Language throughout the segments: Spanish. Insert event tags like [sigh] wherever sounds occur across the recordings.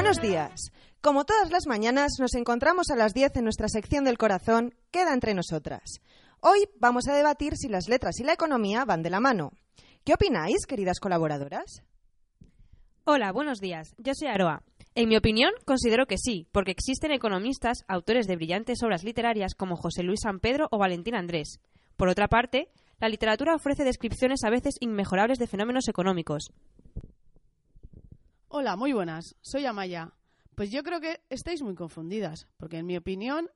Buenos días. Como todas las mañanas, nos encontramos a las 10 en nuestra sección del corazón Queda entre nosotras. Hoy vamos a debatir si las letras y la economía van de la mano. ¿Qué opináis, queridas colaboradoras? Hola, buenos días. Yo soy Aroa. En mi opinión, considero que sí, porque existen economistas, autores de brillantes obras literarias como José Luis San Pedro o Valentín Andrés. Por otra parte, la literatura ofrece descripciones a veces inmejorables de fenómenos económicos. Hola, muy buenas. Soy Amaya. Pues yo creo que estáis muy confundidas, porque en mi opinión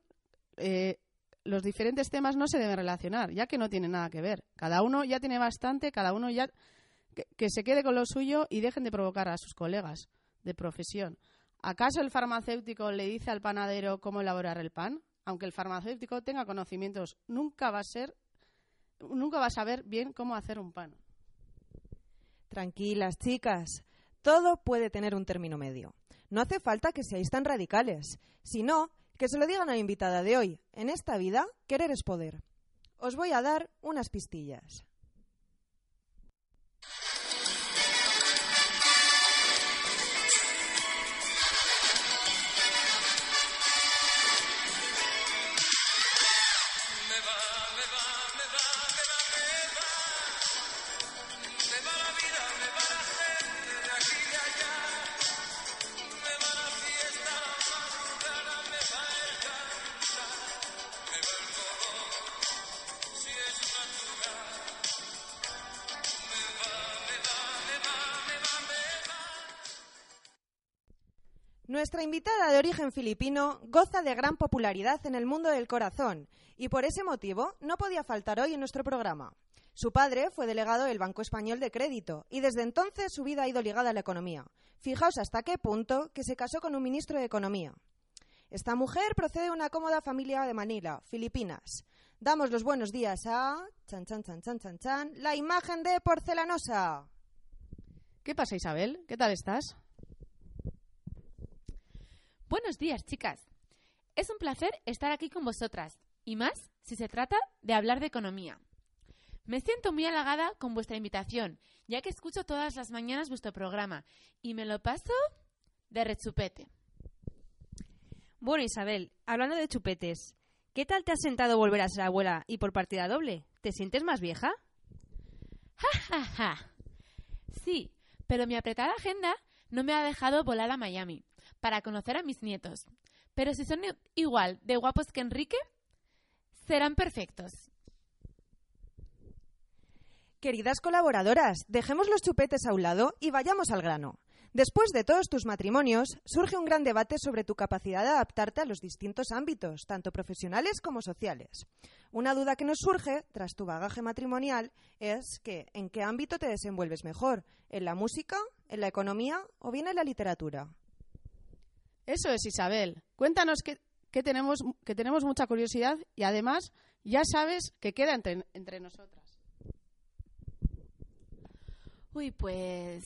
eh, los diferentes temas no se deben relacionar, ya que no tienen nada que ver. Cada uno ya tiene bastante, cada uno ya que, que se quede con lo suyo y dejen de provocar a sus colegas de profesión. ¿Acaso el farmacéutico le dice al panadero cómo elaborar el pan? Aunque el farmacéutico tenga conocimientos, nunca va a ser, nunca va a saber bien cómo hacer un pan. Tranquilas, chicas. Todo puede tener un término medio. No hace falta que seáis tan radicales. Si no, que se lo digan a la invitada de hoy. En esta vida, querer es poder. Os voy a dar unas pistillas. Nuestra invitada de origen filipino goza de gran popularidad en el mundo del corazón y por ese motivo no podía faltar hoy en nuestro programa. Su padre fue delegado del Banco Español de Crédito y desde entonces su vida ha ido ligada a la economía. Fijaos hasta qué punto que se casó con un ministro de Economía. Esta mujer procede de una cómoda familia de Manila, Filipinas. Damos los buenos días a chan chan chan chan chan chan, la imagen de porcelanosa. ¿Qué pasa, Isabel? ¿Qué tal estás? Buenos días, chicas. Es un placer estar aquí con vosotras, y más si se trata de hablar de economía. Me siento muy halagada con vuestra invitación, ya que escucho todas las mañanas vuestro programa y me lo paso de rechupete. Bueno, Isabel, hablando de chupetes, ¿qué tal te has sentado volver a ser abuela y por partida doble? ¿Te sientes más vieja? ¡Ja, ja, ja! Sí, pero mi apretada agenda no me ha dejado volar a Miami para conocer a mis nietos. Pero si son igual de guapos que Enrique, serán perfectos. Queridas colaboradoras, dejemos los chupetes a un lado y vayamos al grano. Después de todos tus matrimonios, surge un gran debate sobre tu capacidad de adaptarte a los distintos ámbitos, tanto profesionales como sociales. Una duda que nos surge, tras tu bagaje matrimonial, es que ¿en qué ámbito te desenvuelves mejor? ¿En la música? ¿En la economía? ¿O bien en la literatura? Eso es, Isabel. Cuéntanos que, tenemos, que tenemos mucha curiosidad y además ya sabes que queda entre, entre nosotras. Uy, pues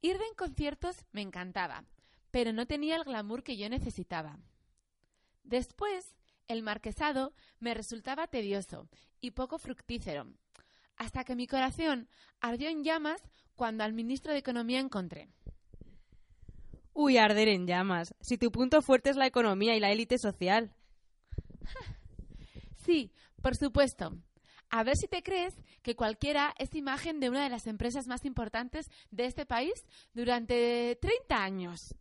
ir en conciertos me encantaba, pero no tenía el glamour que yo necesitaba. Después, el marquesado me resultaba tedioso y poco fructífero, hasta que mi corazón ardió en llamas cuando al ministro de Economía encontré. Uy, arder en llamas. Si tu punto fuerte es la economía y la élite social. [laughs] Sí, por supuesto. A ver si te crees que cualquiera es imagen de una de las empresas más importantes de este país durante 30 años.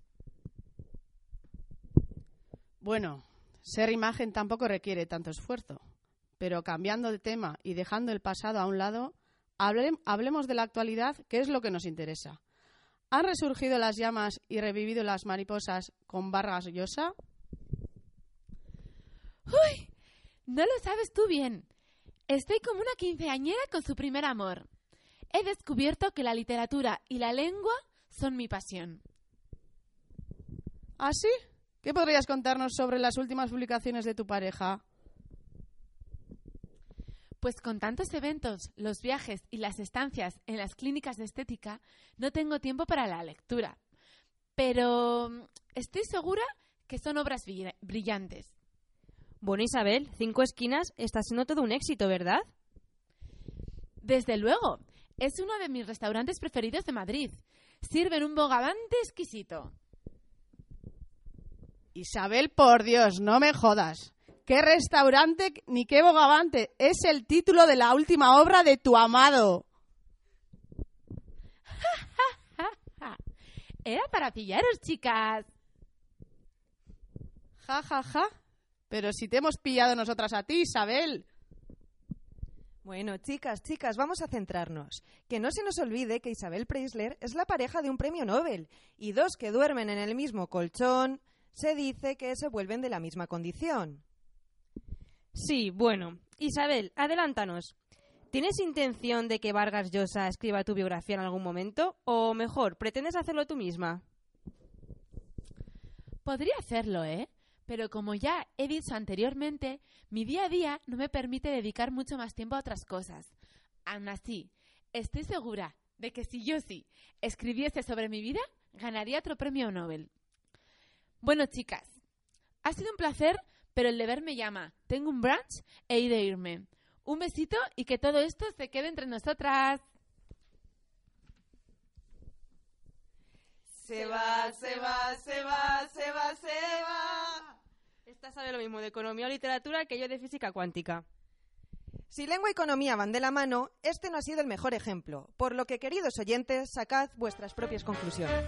Bueno, ser imagen tampoco requiere tanto esfuerzo. Pero cambiando de tema y dejando el pasado a un lado, hable- hablemos de la actualidad, que es lo que nos interesa. ¿Han resurgido las llamas y revivido las mariposas con Vargas Llosa? ¡Uy! No lo sabes tú bien. Estoy como una quinceañera con su primer amor. He descubierto que la literatura y la lengua son mi pasión. ¿Ah, sí? ¿Qué podrías contarnos sobre las últimas publicaciones de tu pareja? Pues con tantos eventos, los viajes y las estancias en las clínicas de estética, no tengo tiempo para la lectura. Pero mm, estoy segura que son obras bri- brillantes. Bueno, Isabel, Cinco Esquinas está siendo todo un éxito, ¿verdad? Desde luego, es uno de mis restaurantes preferidos de Madrid. Sirven un bogavante exquisito. Isabel, por Dios, no me jodas. ¿Qué restaurante ni qué bogavante? Es el título de la última obra de tu amado. [laughs] Era para pillaros, chicas. Ja, ja, ja. Pero si te hemos pillado nosotras a ti, Isabel. Bueno, chicas, chicas, vamos a centrarnos. Que no se nos olvide que Isabel Preisler es la pareja de un premio Nobel y dos que duermen en el mismo colchón se dice que se vuelven de la misma condición. Sí, bueno. Isabel, adelántanos. ¿Tienes intención de que Vargas Llosa escriba tu biografía en algún momento? O mejor, ¿pretendes hacerlo tú misma? Podría hacerlo, ¿eh? Pero como ya he dicho anteriormente, mi día a día no me permite dedicar mucho más tiempo a otras cosas. Aún así, estoy segura de que si yo sí escribiese sobre mi vida, ganaría otro premio Nobel. Bueno, chicas, ha sido un placer, pero el deber me llama. Tengo un brunch e he de irme. Un besito y que todo esto se quede entre nosotras. Se va, se va, se va, se va, se va. Esta sabe lo mismo de economía o literatura que yo de física cuántica. Si lengua y economía van de la mano, este no ha sido el mejor ejemplo, por lo que, queridos oyentes, sacad vuestras propias conclusiones.